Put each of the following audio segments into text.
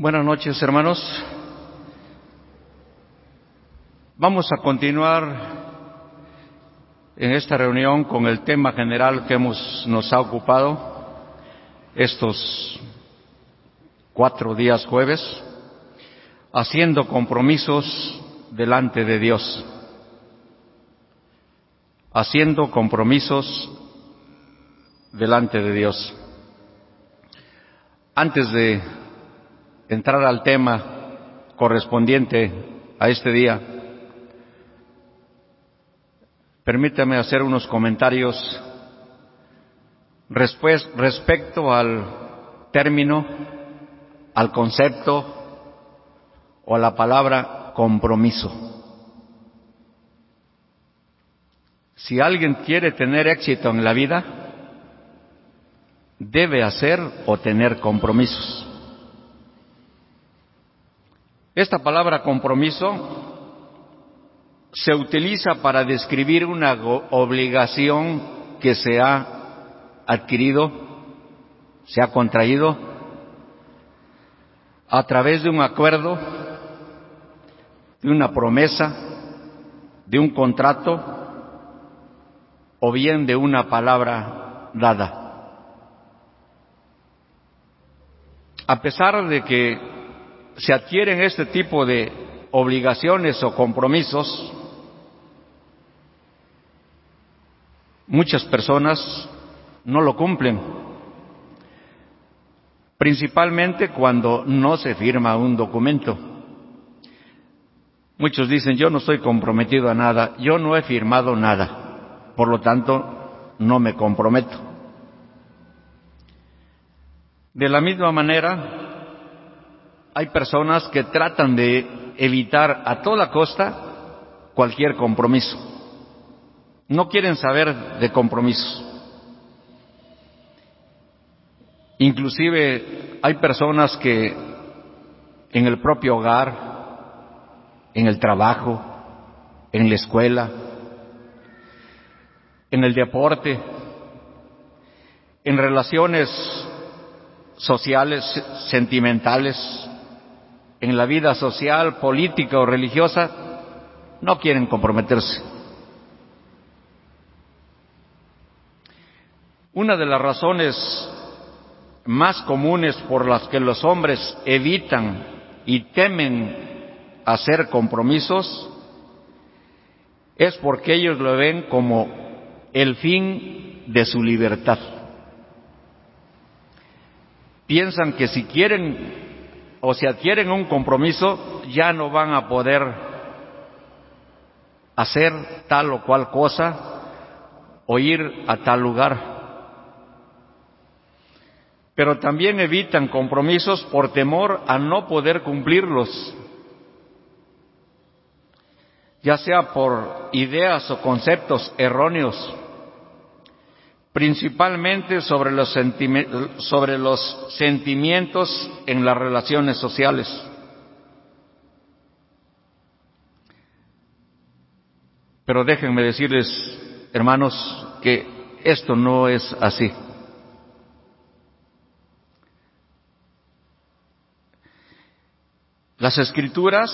Buenas noches, hermanos. Vamos a continuar en esta reunión con el tema general que hemos, nos ha ocupado estos cuatro días jueves, haciendo compromisos delante de Dios. Haciendo compromisos delante de Dios. Antes de entrar al tema correspondiente a este día, permítame hacer unos comentarios respecto al término, al concepto o a la palabra compromiso. Si alguien quiere tener éxito en la vida, debe hacer o tener compromisos. Esta palabra compromiso se utiliza para describir una obligación que se ha adquirido, se ha contraído a través de un acuerdo, de una promesa, de un contrato o bien de una palabra dada. A pesar de que se adquieren este tipo de obligaciones o compromisos, muchas personas no lo cumplen, principalmente cuando no se firma un documento. Muchos dicen, yo no estoy comprometido a nada, yo no he firmado nada, por lo tanto, no me comprometo. De la misma manera, hay personas que tratan de evitar a toda costa cualquier compromiso. No quieren saber de compromisos. Inclusive hay personas que en el propio hogar, en el trabajo, en la escuela, en el deporte, en relaciones sociales, sentimentales, en la vida social, política o religiosa, no quieren comprometerse. Una de las razones más comunes por las que los hombres evitan y temen hacer compromisos es porque ellos lo ven como el fin de su libertad piensan que si quieren o si adquieren un compromiso ya no van a poder hacer tal o cual cosa o ir a tal lugar. Pero también evitan compromisos por temor a no poder cumplirlos, ya sea por ideas o conceptos erróneos principalmente sobre los, sobre los sentimientos en las relaciones sociales. Pero déjenme decirles, hermanos, que esto no es así. Las escrituras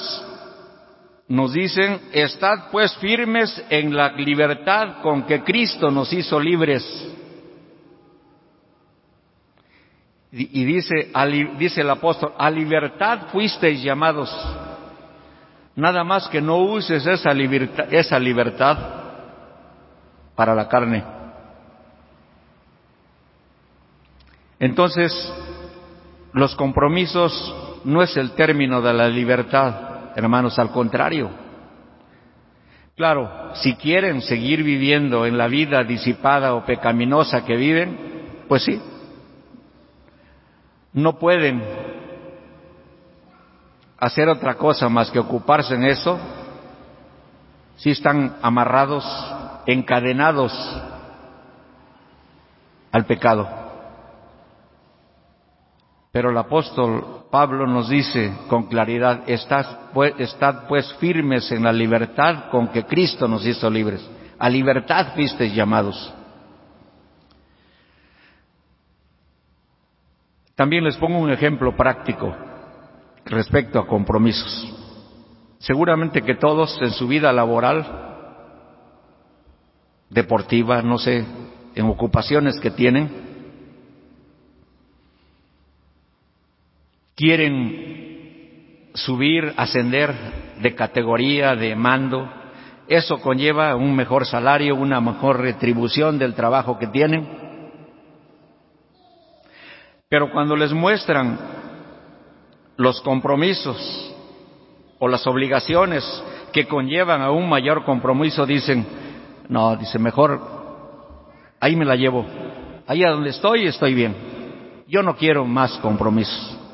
nos dicen, estad pues firmes en la libertad con que Cristo nos hizo libres. Y dice, el apóstol, a libertad fuisteis llamados. Nada más que no uses esa libertad, esa libertad para la carne. Entonces, los compromisos no es el término de la libertad, hermanos, al contrario. Claro, si quieren seguir viviendo en la vida disipada o pecaminosa que viven, pues sí, no pueden hacer otra cosa más que ocuparse en eso, si están amarrados, encadenados al pecado. Pero el apóstol Pablo nos dice con claridad, estad pues, estad pues firmes en la libertad con que Cristo nos hizo libres. A libertad fuisteis llamados. También les pongo un ejemplo práctico. respecto a compromisos. Seguramente que todos en su vida laboral, deportiva, no sé, en ocupaciones que tienen, quieren subir, ascender de categoría, de mando. Eso conlleva un mejor salario, una mejor retribución del trabajo que tienen. Pero cuando les muestran los compromisos o las obligaciones que conllevan a un mayor compromiso, dicen, no, dice, mejor ahí me la llevo. Ahí a donde estoy estoy bien. Yo no quiero más compromisos.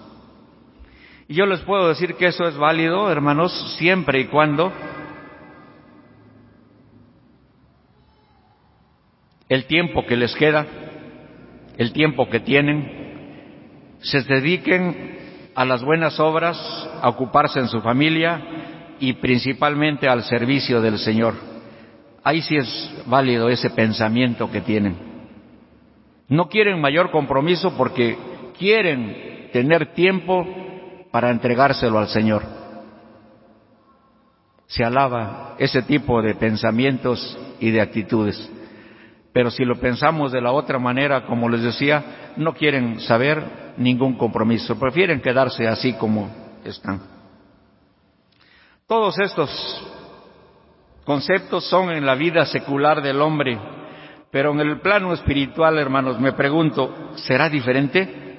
Y yo les puedo decir que eso es válido, hermanos, siempre y cuando el tiempo que les queda, el tiempo que tienen, se dediquen a las buenas obras, a ocuparse en su familia y principalmente al servicio del Señor. Ahí sí es válido ese pensamiento que tienen. No quieren mayor compromiso porque quieren tener tiempo para entregárselo al Señor. Se alaba ese tipo de pensamientos y de actitudes. Pero si lo pensamos de la otra manera, como les decía, no quieren saber ningún compromiso, prefieren quedarse así como están. Todos estos conceptos son en la vida secular del hombre, pero en el plano espiritual, hermanos, me pregunto, ¿será diferente?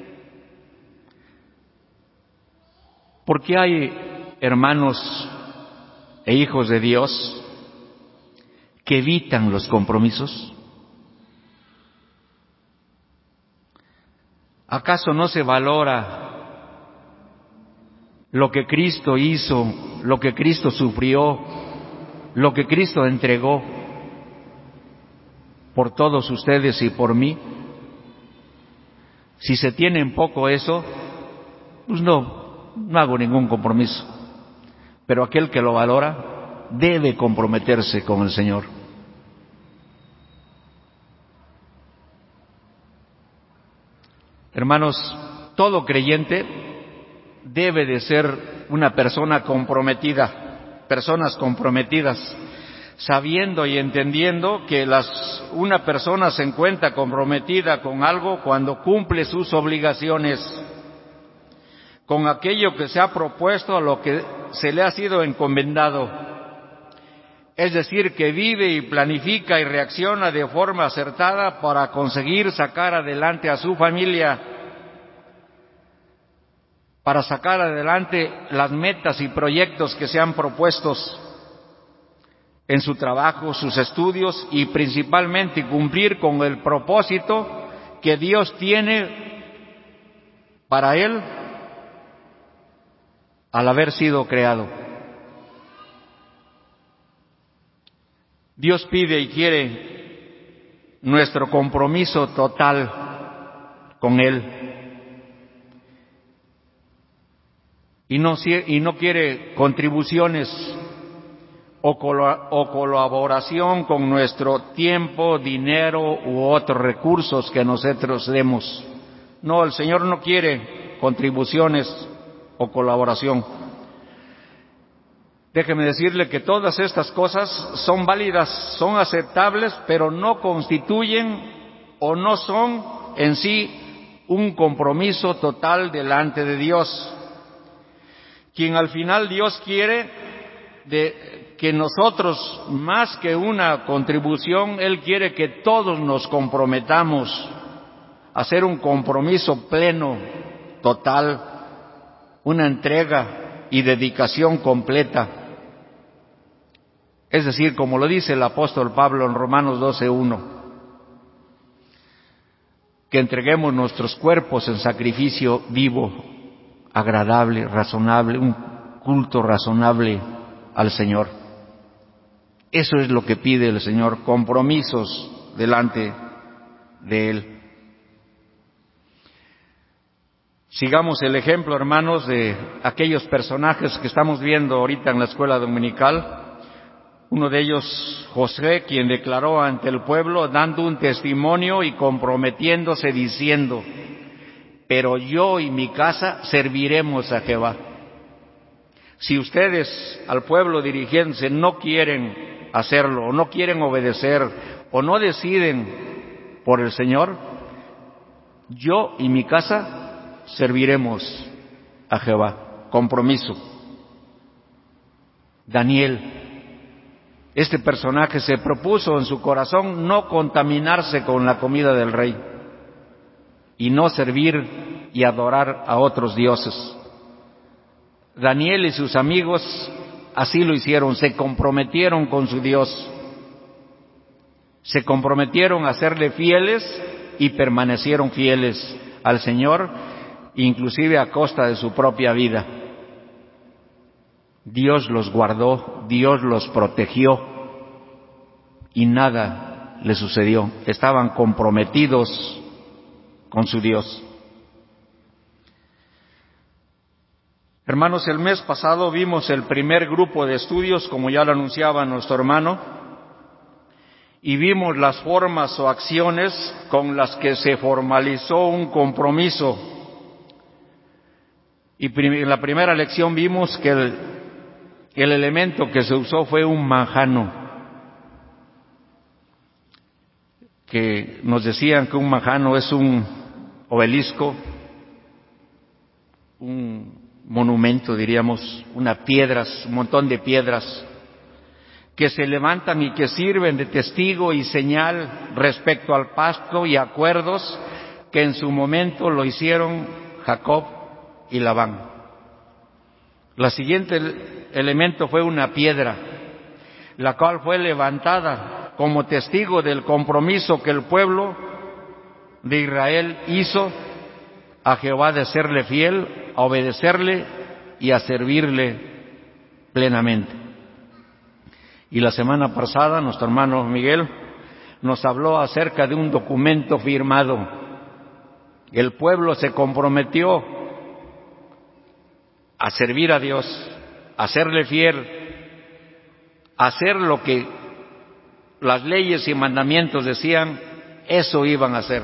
¿Por qué hay hermanos e hijos de Dios que evitan los compromisos? ¿Acaso no se valora lo que Cristo hizo, lo que Cristo sufrió, lo que Cristo entregó por todos ustedes y por mí? Si se tiene en poco eso, pues no, no hago ningún compromiso. Pero aquel que lo valora debe comprometerse con el Señor. Hermanos, todo creyente debe de ser una persona comprometida, personas comprometidas, sabiendo y entendiendo que las, una persona se encuentra comprometida con algo cuando cumple sus obligaciones con aquello que se ha propuesto a lo que se le ha sido encomendado. Es decir, que vive y planifica y reacciona de forma acertada para conseguir sacar adelante a su familia, para sacar adelante las metas y proyectos que se han propuestos en su trabajo, sus estudios y principalmente cumplir con el propósito que Dios tiene para él al haber sido creado. Dios pide y quiere nuestro compromiso total con Él. Y no, y no quiere contribuciones o, o colaboración con nuestro tiempo, dinero u otros recursos que nosotros demos. No, el Señor no quiere contribuciones o colaboración. Déjeme decirle que todas estas cosas son válidas, son aceptables, pero no constituyen o no son en sí un compromiso total delante de Dios. Quien al final Dios quiere de que nosotros, más que una contribución, Él quiere que todos nos comprometamos a hacer un compromiso pleno, total, una entrega y dedicación completa. Es decir, como lo dice el apóstol Pablo en Romanos 12.1, que entreguemos nuestros cuerpos en sacrificio vivo, agradable, razonable, un culto razonable al Señor. Eso es lo que pide el Señor, compromisos delante de Él. Sigamos el ejemplo, hermanos, de aquellos personajes que estamos viendo ahorita en la escuela dominical. Uno de ellos, José, quien declaró ante el pueblo, dando un testimonio y comprometiéndose diciendo, pero yo y mi casa serviremos a Jehová. Si ustedes al pueblo dirigiéndose no quieren hacerlo, o no quieren obedecer, o no deciden por el Señor, yo y mi casa serviremos a Jehová. Compromiso. Daniel, este personaje se propuso en su corazón no contaminarse con la comida del rey y no servir y adorar a otros dioses. Daniel y sus amigos así lo hicieron, se comprometieron con su Dios, se comprometieron a serle fieles y permanecieron fieles al Señor, inclusive a costa de su propia vida. Dios los guardó, Dios los protegió y nada le sucedió. Estaban comprometidos con su Dios. Hermanos, el mes pasado vimos el primer grupo de estudios, como ya lo anunciaba nuestro hermano, y vimos las formas o acciones con las que se formalizó un compromiso. Y en la primera lección vimos que el, el elemento que se usó fue un manjano, que nos decían que un manjano es un obelisco, un monumento, diríamos, unas piedras, un montón de piedras que se levantan y que sirven de testigo y señal respecto al pasto y acuerdos que en su momento lo hicieron Jacob y Labán. La siguiente elemento fue una piedra, la cual fue levantada como testigo del compromiso que el pueblo de Israel hizo a Jehová de serle fiel, a obedecerle y a servirle plenamente. Y la semana pasada nuestro hermano Miguel nos habló acerca de un documento firmado. El pueblo se comprometió a servir a Dios, a serle fiel, a hacer lo que las leyes y mandamientos decían, eso iban a hacer.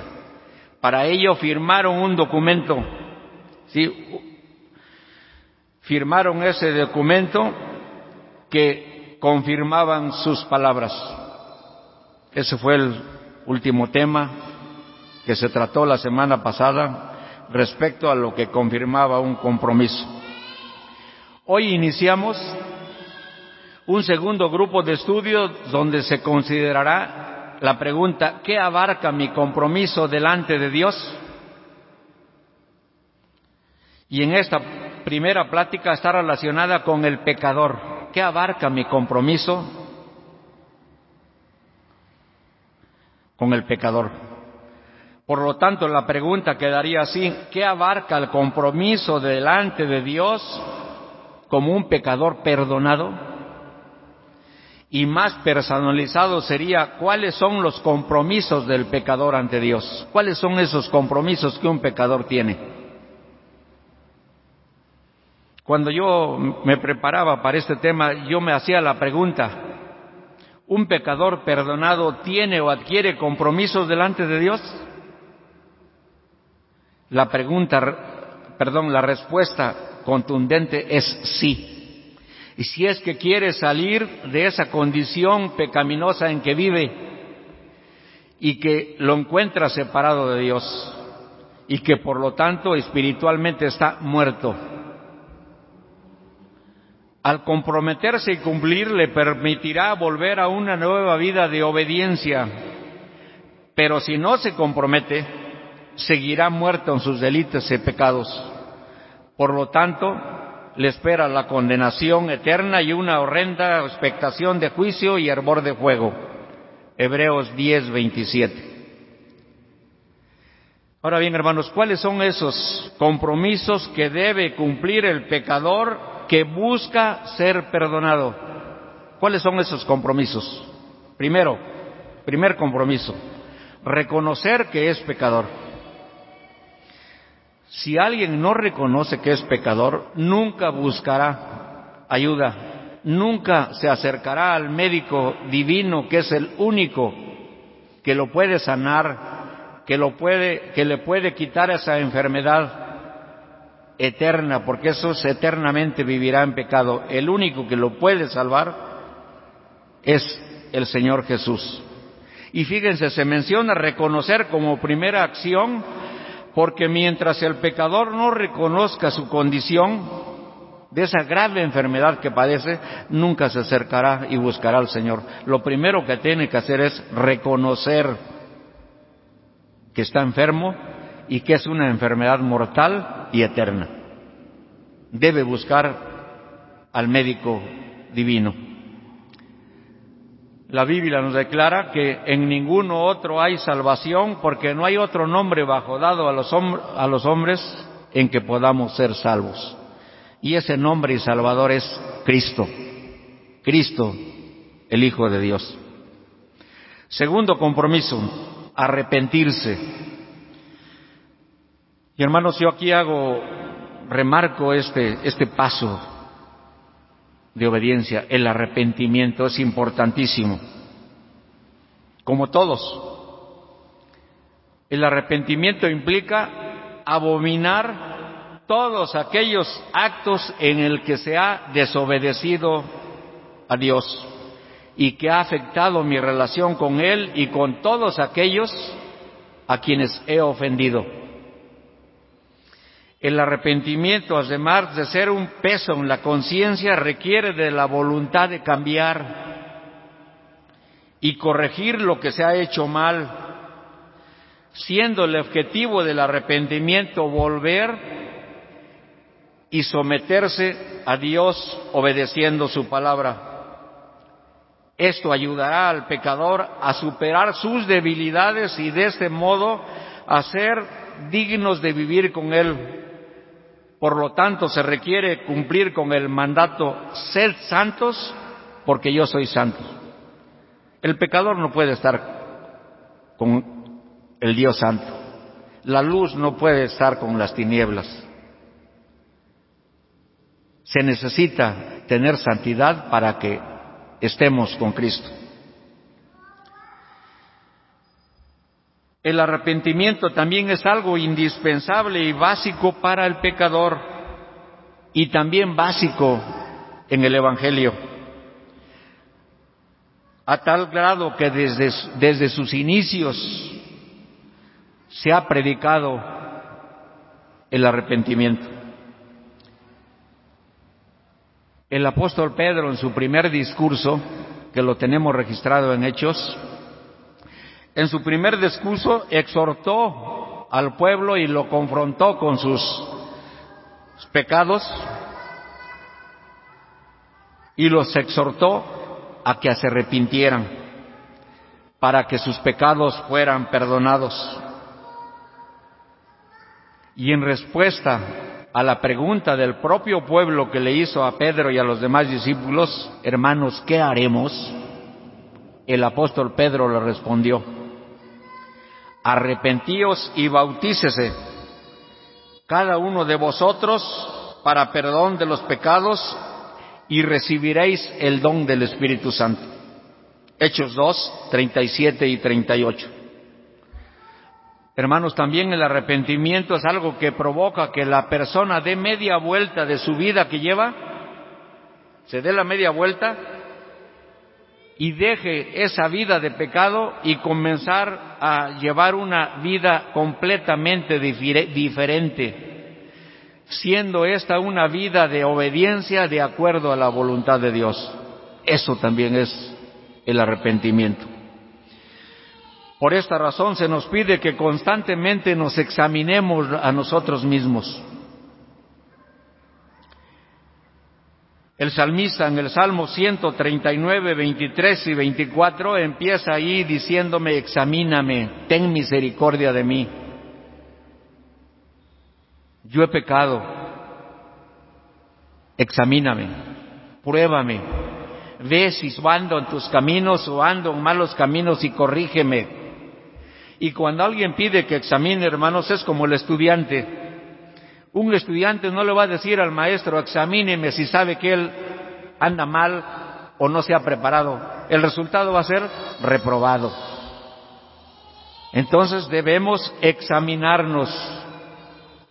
Para ello firmaron un documento, ¿sí? Firmaron ese documento que confirmaban sus palabras. Ese fue el último tema que se trató la semana pasada respecto a lo que confirmaba un compromiso. Hoy iniciamos un segundo grupo de estudio donde se considerará la pregunta, ¿qué abarca mi compromiso delante de Dios? Y en esta primera plática está relacionada con el pecador. ¿Qué abarca mi compromiso con el pecador? Por lo tanto, la pregunta quedaría así, ¿qué abarca el compromiso delante de Dios como un pecador perdonado? y más personalizado sería cuáles son los compromisos del pecador ante Dios. ¿Cuáles son esos compromisos que un pecador tiene? Cuando yo me preparaba para este tema, yo me hacía la pregunta, ¿un pecador perdonado tiene o adquiere compromisos delante de Dios? La pregunta, perdón, la respuesta contundente es sí. Y si es que quiere salir de esa condición pecaminosa en que vive y que lo encuentra separado de Dios y que por lo tanto espiritualmente está muerto, al comprometerse y cumplir le permitirá volver a una nueva vida de obediencia, pero si no se compromete, seguirá muerto en sus delitos y pecados. Por lo tanto, le espera la condenación eterna y una horrenda expectación de juicio y hervor de fuego. Hebreos 10, 27. Ahora bien, hermanos, ¿cuáles son esos compromisos que debe cumplir el pecador que busca ser perdonado? ¿Cuáles son esos compromisos? Primero, primer compromiso, reconocer que es pecador. Si alguien no reconoce que es pecador, nunca buscará ayuda, nunca se acercará al médico divino que es el único que lo puede sanar, que lo puede que le puede quitar esa enfermedad eterna, porque eso eternamente vivirá en pecado. El único que lo puede salvar es el Señor Jesús. Y fíjense, se menciona reconocer como primera acción, porque mientras el pecador no reconozca su condición de esa grave enfermedad que padece, nunca se acercará y buscará al Señor. Lo primero que tiene que hacer es reconocer que está enfermo y que es una enfermedad mortal y eterna. Debe buscar al médico divino. La Biblia nos declara que en ninguno otro hay salvación porque no hay otro nombre bajo dado a los, a los hombres en que podamos ser salvos. Y ese nombre y salvador es Cristo. Cristo, el Hijo de Dios. Segundo compromiso, arrepentirse. Y hermanos, yo aquí hago, remarco este, este paso de obediencia, el arrepentimiento es importantísimo, como todos. El arrepentimiento implica abominar todos aquellos actos en el que se ha desobedecido a Dios y que ha afectado mi relación con Él y con todos aquellos a quienes he ofendido. El arrepentimiento, además de ser un peso en la conciencia, requiere de la voluntad de cambiar y corregir lo que se ha hecho mal, siendo el objetivo del arrepentimiento volver y someterse a Dios obedeciendo su palabra. Esto ayudará al pecador a superar sus debilidades y de este modo a ser dignos de vivir con Él por lo tanto, se requiere cumplir con el mandato, sed santos, porque yo soy santo. El pecador no puede estar con el Dios santo. La luz no puede estar con las tinieblas. Se necesita tener santidad para que estemos con Cristo. El arrepentimiento también es algo indispensable y básico para el pecador y también básico en el Evangelio. A tal grado que desde, desde sus inicios se ha predicado el arrepentimiento. El apóstol Pedro en su primer discurso, que lo tenemos registrado en Hechos, en su primer discurso exhortó al pueblo y lo confrontó con sus pecados y los exhortó a que se arrepintieran para que sus pecados fueran perdonados. Y en respuesta a la pregunta del propio pueblo que le hizo a Pedro y a los demás discípulos, hermanos, ¿qué haremos? El apóstol Pedro le respondió, arrepentíos y bautícese cada uno de vosotros para perdón de los pecados y recibiréis el don del Espíritu Santo. Hechos 2, 37 y 38. Hermanos, también el arrepentimiento es algo que provoca que la persona dé media vuelta de su vida que lleva, se dé la media vuelta y deje esa vida de pecado y comenzar a llevar una vida completamente diferente, siendo esta una vida de obediencia de acuerdo a la voluntad de Dios. Eso también es el arrepentimiento. Por esta razón se nos pide que constantemente nos examinemos a nosotros mismos El salmista en el Salmo 139, 23 y 24 empieza ahí diciéndome, examíname, ten misericordia de mí. Yo he pecado, examíname, pruébame, ve si ando en tus caminos o ando en malos caminos y corrígeme. Y cuando alguien pide que examine, hermanos, es como el estudiante un estudiante no le va a decir al maestro, examíneme si sabe que él anda mal o no se ha preparado. El resultado va a ser reprobado. Entonces debemos examinarnos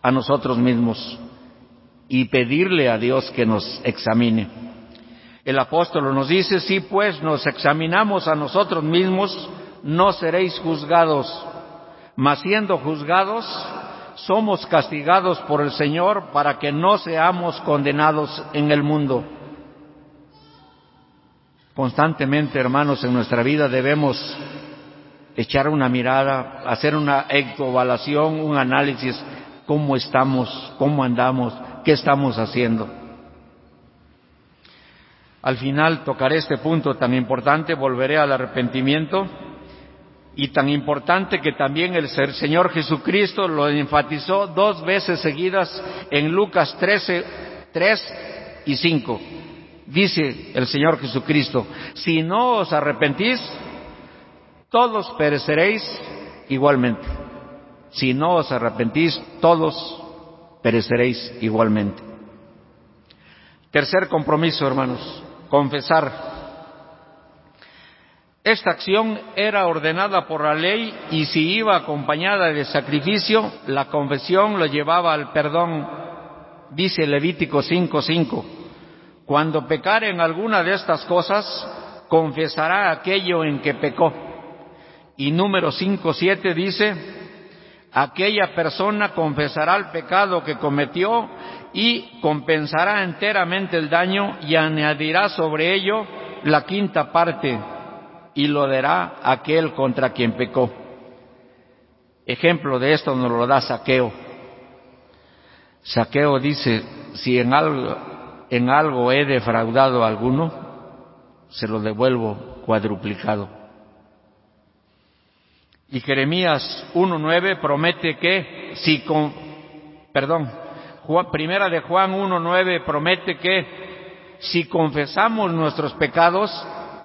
a nosotros mismos y pedirle a Dios que nos examine. El apóstol nos dice, si pues nos examinamos a nosotros mismos, no seréis juzgados, mas siendo juzgados, somos castigados por el Señor para que no seamos condenados en el mundo. Constantemente, hermanos, en nuestra vida debemos echar una mirada, hacer una evaluación, un análisis, cómo estamos, cómo andamos, qué estamos haciendo. Al final tocaré este punto tan importante, volveré al arrepentimiento y tan importante que también el Señor Jesucristo lo enfatizó dos veces seguidas en Lucas 13, 3 y 5. Dice el Señor Jesucristo, si no os arrepentís, todos pereceréis igualmente. Si no os arrepentís, todos pereceréis igualmente. Tercer compromiso, hermanos, confesar. Esta acción era ordenada por la ley y si iba acompañada de sacrificio, la confesión lo llevaba al perdón, dice Levítico 5:5. Cuando pecare en alguna de estas cosas, confesará aquello en que pecó. Y número 5:7 dice, aquella persona confesará el pecado que cometió y compensará enteramente el daño y añadirá sobre ello la quinta parte y lo dará aquel contra quien pecó. Ejemplo de esto nos lo da Saqueo. Saqueo dice, si en algo, en algo he defraudado a alguno, se lo devuelvo cuadruplicado. Y Jeremías 1.9 promete que si con, perdón, primera de Juan 1.9 promete que si confesamos nuestros pecados,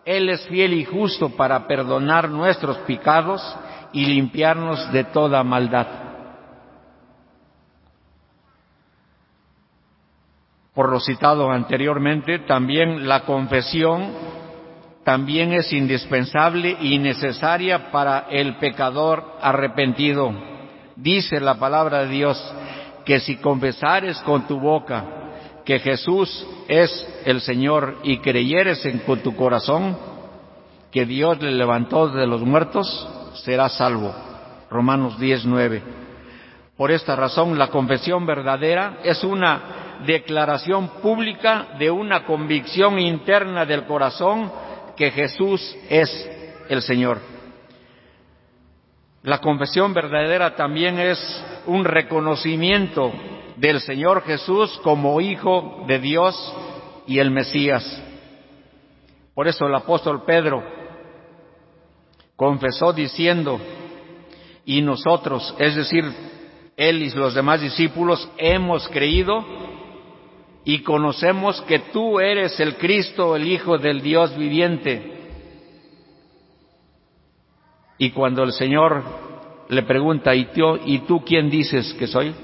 él es fiel y justo para perdonar nuestros pecados y limpiarnos de toda maldad. Por lo citado anteriormente, también la confesión también es indispensable y necesaria para el pecador arrepentido. Dice la palabra de Dios que si confesares con tu boca que Jesús es el Señor y creyeres en tu corazón que Dios le levantó de los muertos, serás salvo. Romanos 10, Por esta razón, la confesión verdadera es una declaración pública de una convicción interna del corazón que Jesús es el Señor. La confesión verdadera también es un reconocimiento del Señor Jesús como Hijo de Dios y el Mesías. Por eso el apóstol Pedro confesó diciendo, y nosotros, es decir, él y los demás discípulos, hemos creído y conocemos que tú eres el Cristo, el Hijo del Dios viviente. Y cuando el Señor le pregunta, ¿y ¿y tú quién dices que soy?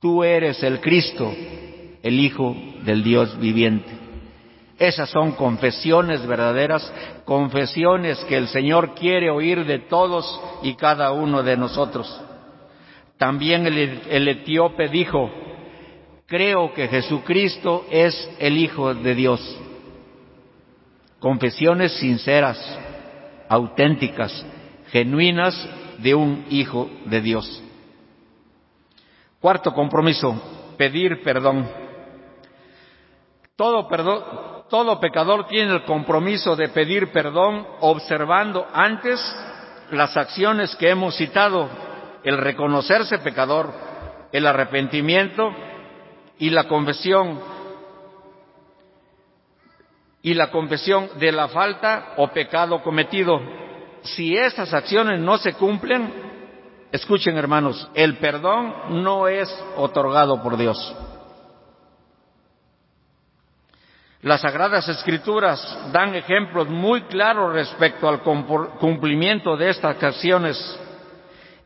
Tú eres el Cristo, el Hijo del Dios viviente. Esas son confesiones verdaderas, confesiones que el Señor quiere oír de todos y cada uno de nosotros. También el, etíope dijo, creo que Jesucristo es el Hijo de Dios. Confesiones sinceras, auténticas, genuinas de un Hijo de Dios. Cuarto compromiso, pedir perdón. Todo, pecador tiene el compromiso de pedir perdón observando antes las acciones que hemos citado, el reconocerse pecador, el arrepentimiento y la confesión y la confesión de la falta o pecado cometido. Si estas acciones no se cumplen, Escuchen hermanos, el perdón no es otorgado por Dios. Las Sagradas Escrituras dan ejemplos muy claros respecto al cumplimiento de estas acciones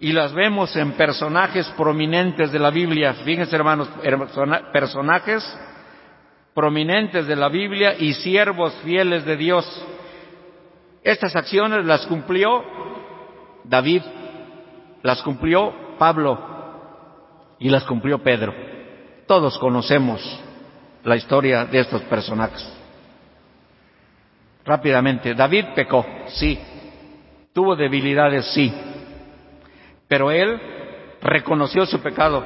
y las vemos en personajes prominentes de la Biblia. Fíjense hermanos, personajes prominentes de la Biblia y siervos fieles de Dios. Estas acciones las cumplió David las cumplió Pablo y las cumplió Pedro. Todos conocemos la historia de estos personajes. Rápidamente, David pecó, sí. Tuvo debilidades, sí. Pero él reconoció su pecado,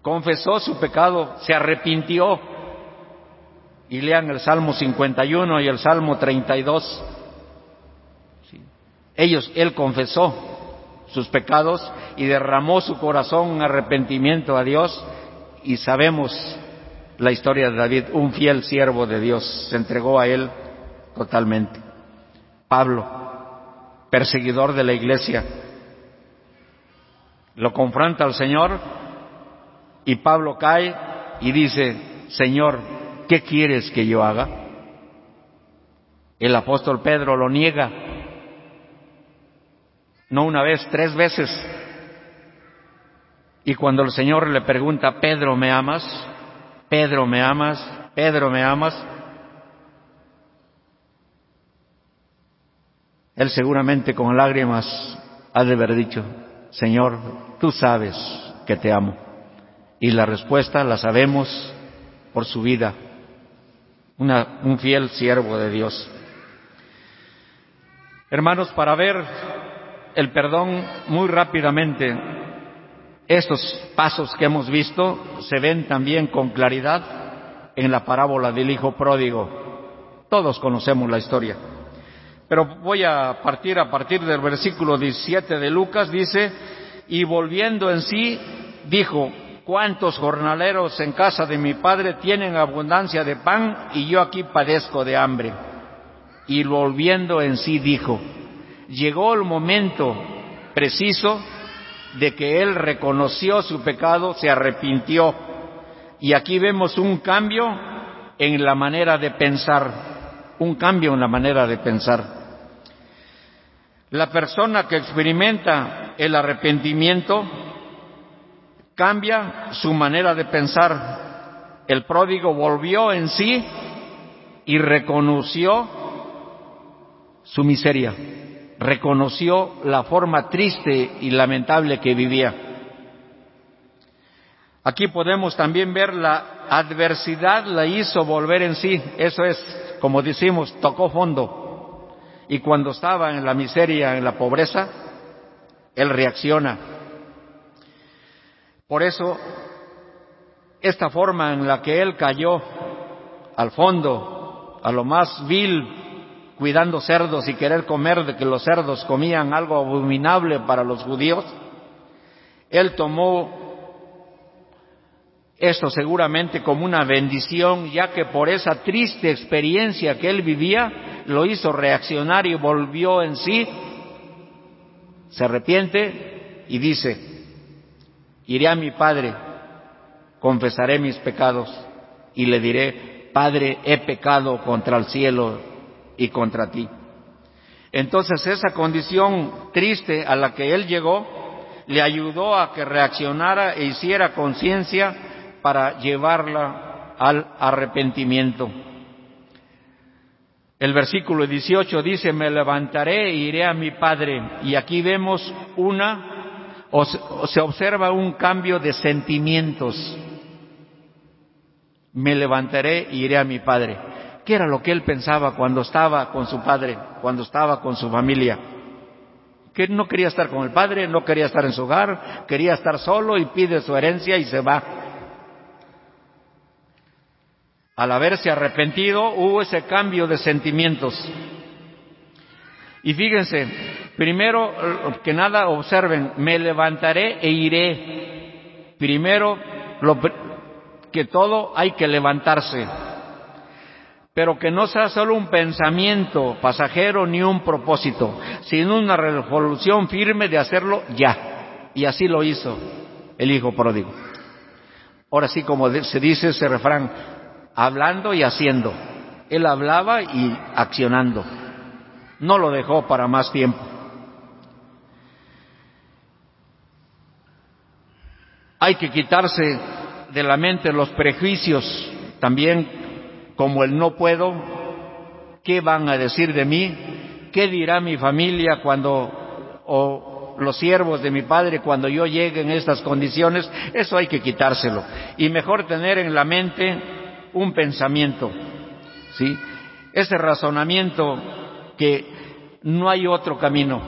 confesó su pecado, se arrepintió. Y lean el Salmo 51 y el Salmo 32. Ellos, él confesó sus pecados y derramó su corazón en arrepentimiento a Dios y sabemos la historia de David, un fiel siervo de Dios, se entregó a él totalmente. Pablo, perseguidor de la iglesia, lo confronta al Señor y Pablo cae y dice, Señor, ¿qué quieres que yo haga? El apóstol Pedro lo niega, no una vez, tres veces. Y cuando el Señor le pregunta, Pedro, ¿me amas? Pedro, ¿me amas? Pedro, ¿me amas? Él seguramente con lágrimas ha de haber dicho, Señor, tú sabes que te amo. Y la respuesta la sabemos por su vida, un fiel siervo de Dios. Hermanos, para ver el perdón muy rápidamente, estos pasos que hemos visto se ven también con claridad en la parábola del Hijo Pródigo. Todos conocemos la historia. Pero voy a partir a partir del versículo 17 de Lucas, dice, y volviendo en sí, dijo, ¿cuántos jornaleros en casa de mi padre tienen abundancia de pan y yo aquí padezco de hambre? Y volviendo en sí dijo, llegó el momento preciso de que él reconoció su pecado, se arrepintió. Y aquí vemos un cambio en la manera de pensar, un cambio en la manera de pensar. La persona que experimenta el arrepentimiento cambia su manera de pensar. El pródigo volvió en sí y reconoció su miseria reconoció la forma triste y lamentable que vivía. Aquí podemos también ver la adversidad la hizo volver en sí. Eso es, como decimos, tocó fondo. Y cuando estaba en la miseria, en la pobreza, él reacciona. Por eso, esta forma en la que él cayó al fondo, a lo más vil cuidando cerdos y querer comer de que los cerdos comían algo abominable para los judíos, él tomó esto seguramente como una bendición, ya que por esa triste experiencia que él vivía, lo hizo reaccionar y volvió en sí, se arrepiente y dice, iré a mi Padre, confesaré mis pecados y le diré, Padre, he pecado contra el cielo y contra ti. Entonces esa condición triste a la que él llegó le ayudó a que reaccionara e hiciera conciencia para llevarla al arrepentimiento. El versículo 18 dice, me levantaré e iré a mi Padre. Y aquí vemos una, o se observa un cambio de sentimientos. Me levantaré e iré a mi Padre. ¿Qué era lo que él pensaba cuando estaba con su padre, cuando estaba con su familia? Que no quería estar con el padre, no quería estar en su hogar, quería estar solo y pide su herencia y se va. Al haberse arrepentido hubo ese cambio de sentimientos. Y fíjense, primero que nada observen, me levantaré e iré. Primero, lo, que todo hay que levantarse pero que no sea solo un pensamiento pasajero ni un propósito, sino una resolución firme de hacerlo ya. Y así lo hizo el hijo pródigo. Ahora sí, como se dice ese refrán, hablando y haciendo. Él hablaba y accionando. No lo dejó para más tiempo. Hay que quitarse de la mente los prejuicios también como el no puedo, ¿qué van a decir de mí? ¿Qué dirá mi familia cuando o los siervos de mi Padre cuando yo llegue en estas condiciones, eso hay que quitárselo. Y mejor tener en la mente un pensamiento, ¿sí? Ese razonamiento que no hay otro camino.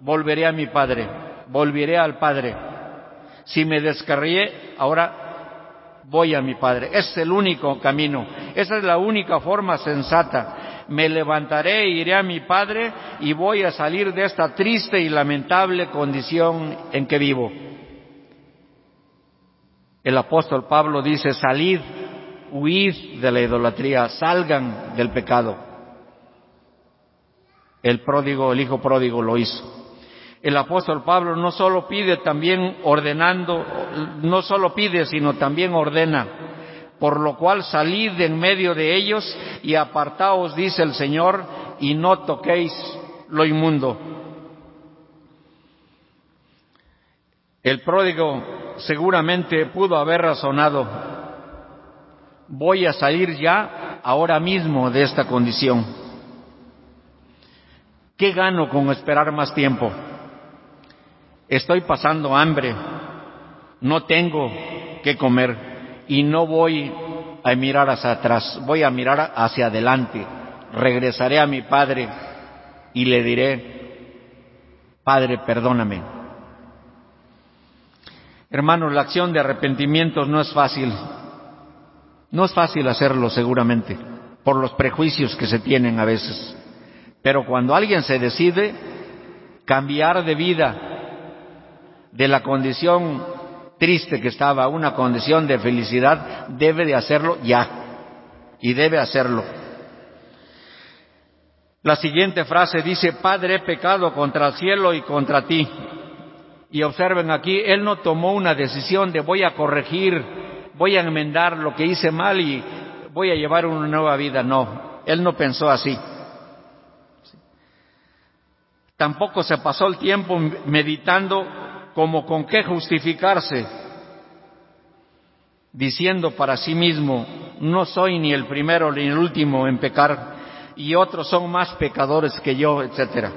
Volveré a mi Padre, volveré al Padre. Si me descarrié, ahora voy a mi Padre. es el único camino. Esa es la única forma sensata. Me levantaré iré a mi Padre y voy a salir de esta triste y lamentable condición en que vivo. El apóstol Pablo dice, salid, huid de la idolatría, salgan del pecado. El pródigo, el hijo pródigo lo hizo el apóstol Pablo no solo pide también ordenando, no solo pide, sino también ordena, por lo cual salid de en medio de ellos y apartaos, dice el Señor, y no toquéis lo inmundo. El pródigo seguramente pudo haber razonado, voy a salir ya ahora mismo de esta condición. ¿Qué gano con esperar más tiempo? estoy pasando hambre, no tengo que comer y no voy a mirar hacia atrás, voy a mirar hacia adelante. Regresaré a mi Padre y le diré, Padre, perdóname. Hermanos, la acción de arrepentimiento no es fácil. No es fácil hacerlo seguramente, por los prejuicios que se tienen a veces. Pero cuando alguien se decide cambiar de vida, de la condición triste que estaba a una condición de felicidad, debe de hacerlo ya. Y debe hacerlo. La siguiente frase dice, Padre, he pecado contra el cielo y contra ti. Y observen aquí, Él no tomó una decisión de voy a corregir, voy a enmendar lo que hice mal y voy a llevar una nueva vida. No, Él no pensó así. Tampoco se pasó el tiempo meditando como con qué justificarse, diciendo para sí mismo, no soy ni el primero ni el último en pecar, y otros son más pecadores que yo, etc.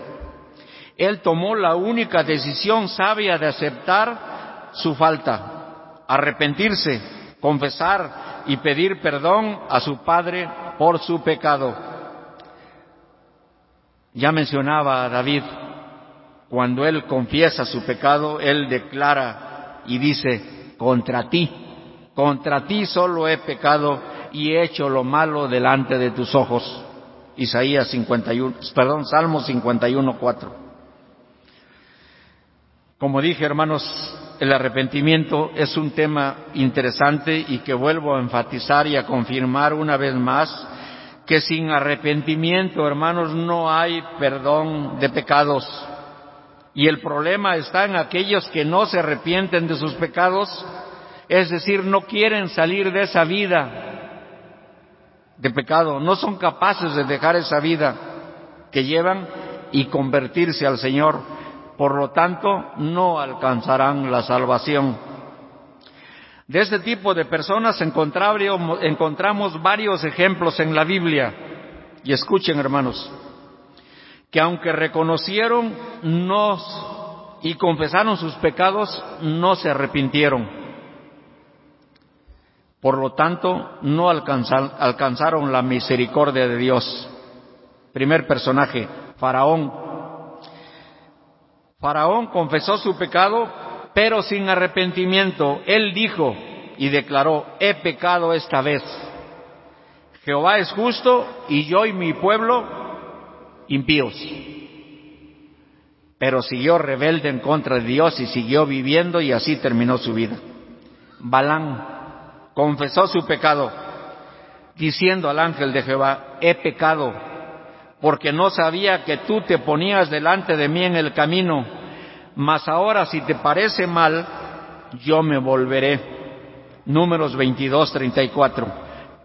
Él tomó la única decisión sabia de aceptar su falta, arrepentirse, confesar y pedir perdón a su Padre por su pecado. Ya mencionaba a David, cuando él confiesa su pecado, él declara y dice, contra ti, contra ti solo he pecado y he hecho lo malo delante de tus ojos. Isaías 51, perdón, Salmo 51, 4. Como dije, hermanos, el arrepentimiento es un tema interesante y que vuelvo a enfatizar y a confirmar una vez más que sin arrepentimiento, hermanos, no hay perdón de pecados. Y el problema está en aquellos que no se arrepienten de sus pecados, es decir, no quieren salir de esa vida de pecado, no son capaces de dejar esa vida que llevan y convertirse al Señor. Por lo tanto, no alcanzarán la salvación. De este tipo de personas encontramos varios ejemplos en la Biblia. Y escuchen, hermanos, que aunque reconocieron y confesaron sus pecados, no se arrepintieron. Por lo tanto, no alcanzaron la misericordia de Dios. Primer personaje, Faraón. Faraón confesó su pecado, pero sin arrepentimiento. Él dijo y declaró, he pecado esta vez. Jehová es justo y yo y mi pueblo impíos. Pero siguió rebelde en contra de Dios y siguió viviendo y así terminó su vida. Balán confesó su pecado, diciendo al ángel de Jehová, he pecado, porque no sabía que tú te ponías delante de mí en el camino, mas ahora si te parece mal, yo me volveré. Números 22, 34.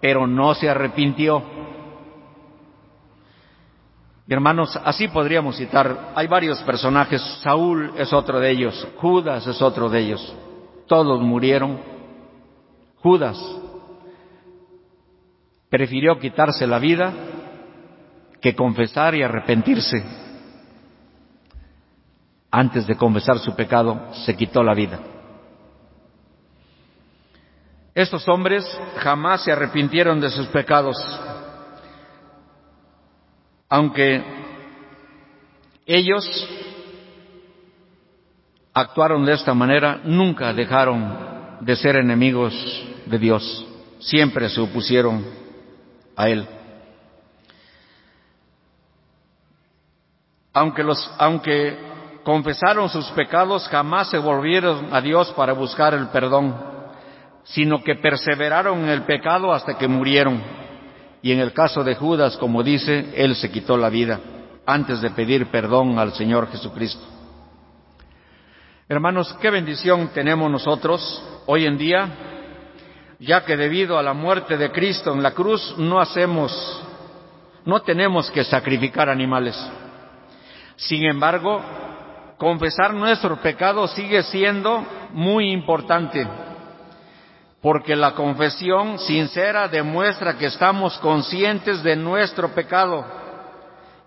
Pero no se arrepintió hermanos, así podríamos citar, hay varios personajes, Saúl es otro de ellos, Judas es otro de ellos, todos murieron. Judas prefirió quitarse la vida que confesar y arrepentirse. Antes de confesar su pecado, se quitó la vida. Estos hombres jamás se arrepintieron de sus pecados, aunque ellos actuaron de esta manera, nunca dejaron de ser enemigos de Dios, siempre se opusieron a Él. Aunque, los, aunque confesaron sus pecados, jamás se volvieron a Dios para buscar el perdón, sino que perseveraron en el pecado hasta que murieron. Y en el caso de Judas, como dice, él se quitó la vida antes de pedir perdón al Señor Jesucristo. Hermanos, qué bendición tenemos nosotros hoy en día, ya que debido a la muerte de Cristo en la cruz no hacemos, no tenemos que sacrificar animales. Sin embargo, confesar nuestro pecado sigue siendo muy importante, porque la confesión sincera demuestra que estamos conscientes de nuestro pecado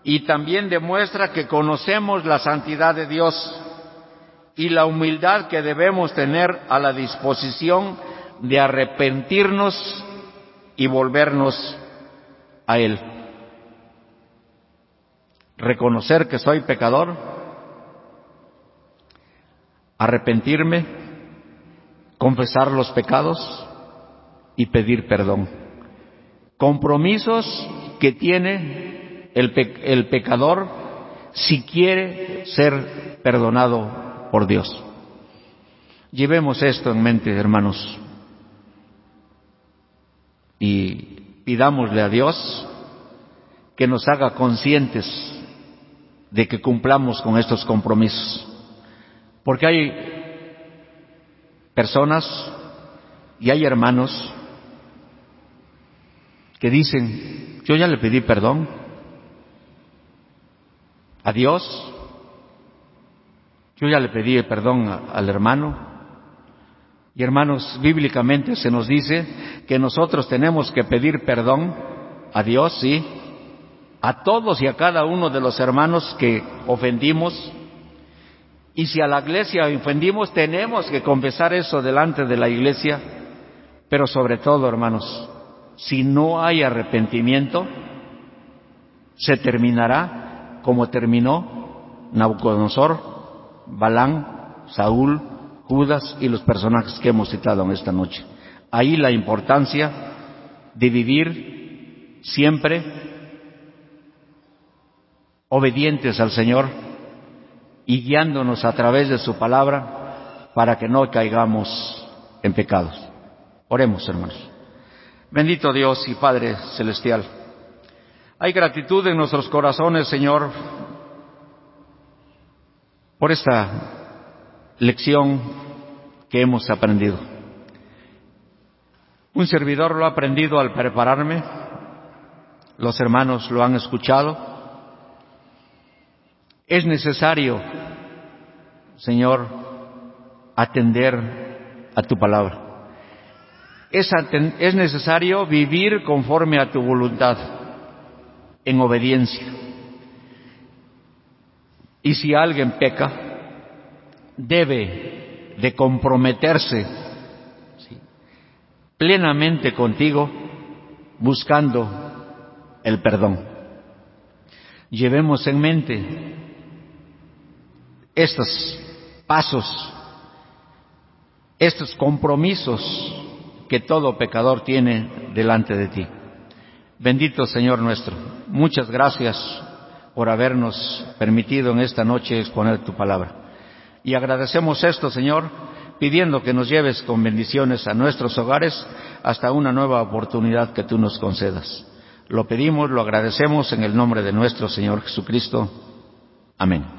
y también demuestra que conocemos la santidad de Dios y la humildad que debemos tener a la disposición de arrepentirnos y volvernos a Él. Reconocer que soy pecador, arrepentirme, confesar los pecados y pedir perdón. Compromisos que tiene el, el pecador si quiere ser perdonado por Dios. Llevemos esto en mente, hermanos, y pidámosle a Dios que nos haga conscientes de que cumplamos con estos compromisos. Porque hay personas y hay hermanos que dicen, yo ya le pedí perdón a Dios, yo ya le pedí perdón al hermano, y hermanos, bíblicamente se nos dice que nosotros tenemos que pedir perdón a Dios, sí, a todos y a cada uno de los hermanos que ofendimos. Y si a la iglesia ofendimos, tenemos que confesar eso delante de la iglesia. Pero sobre todo, hermanos, si no hay arrepentimiento, se terminará como terminó Nabucodonosor, Balán, Saúl, Judas y los personajes que hemos citado en esta noche. Ahí la importancia de vivir siempre obedientes al Señor y guiándonos a través de su palabra para que no caigamos en pecados. Oremos, hermanos. Bendito Dios y Padre Celestial. Hay gratitud en nuestros corazones, Señor, por esta lección que hemos aprendido. Un servidor lo ha aprendido al prepararme, los hermanos lo han escuchado, es necesario, Señor, atender a tu palabra. Es, es, necesario vivir conforme a tu voluntad, en obediencia. Y si alguien peca, debe de comprometerse plenamente contigo, buscando el perdón. Llevemos en mente estos pasos, estos compromisos que todo pecador tiene delante de ti. Bendito Señor nuestro, muchas gracias por habernos permitido en esta noche exponer tu palabra. Y agradecemos esto, Señor, pidiendo que nos lleves con bendiciones a nuestros hogares hasta una nueva oportunidad que tú nos concedas. Lo pedimos, lo agradecemos en el nombre de nuestro Señor Jesucristo. Amén.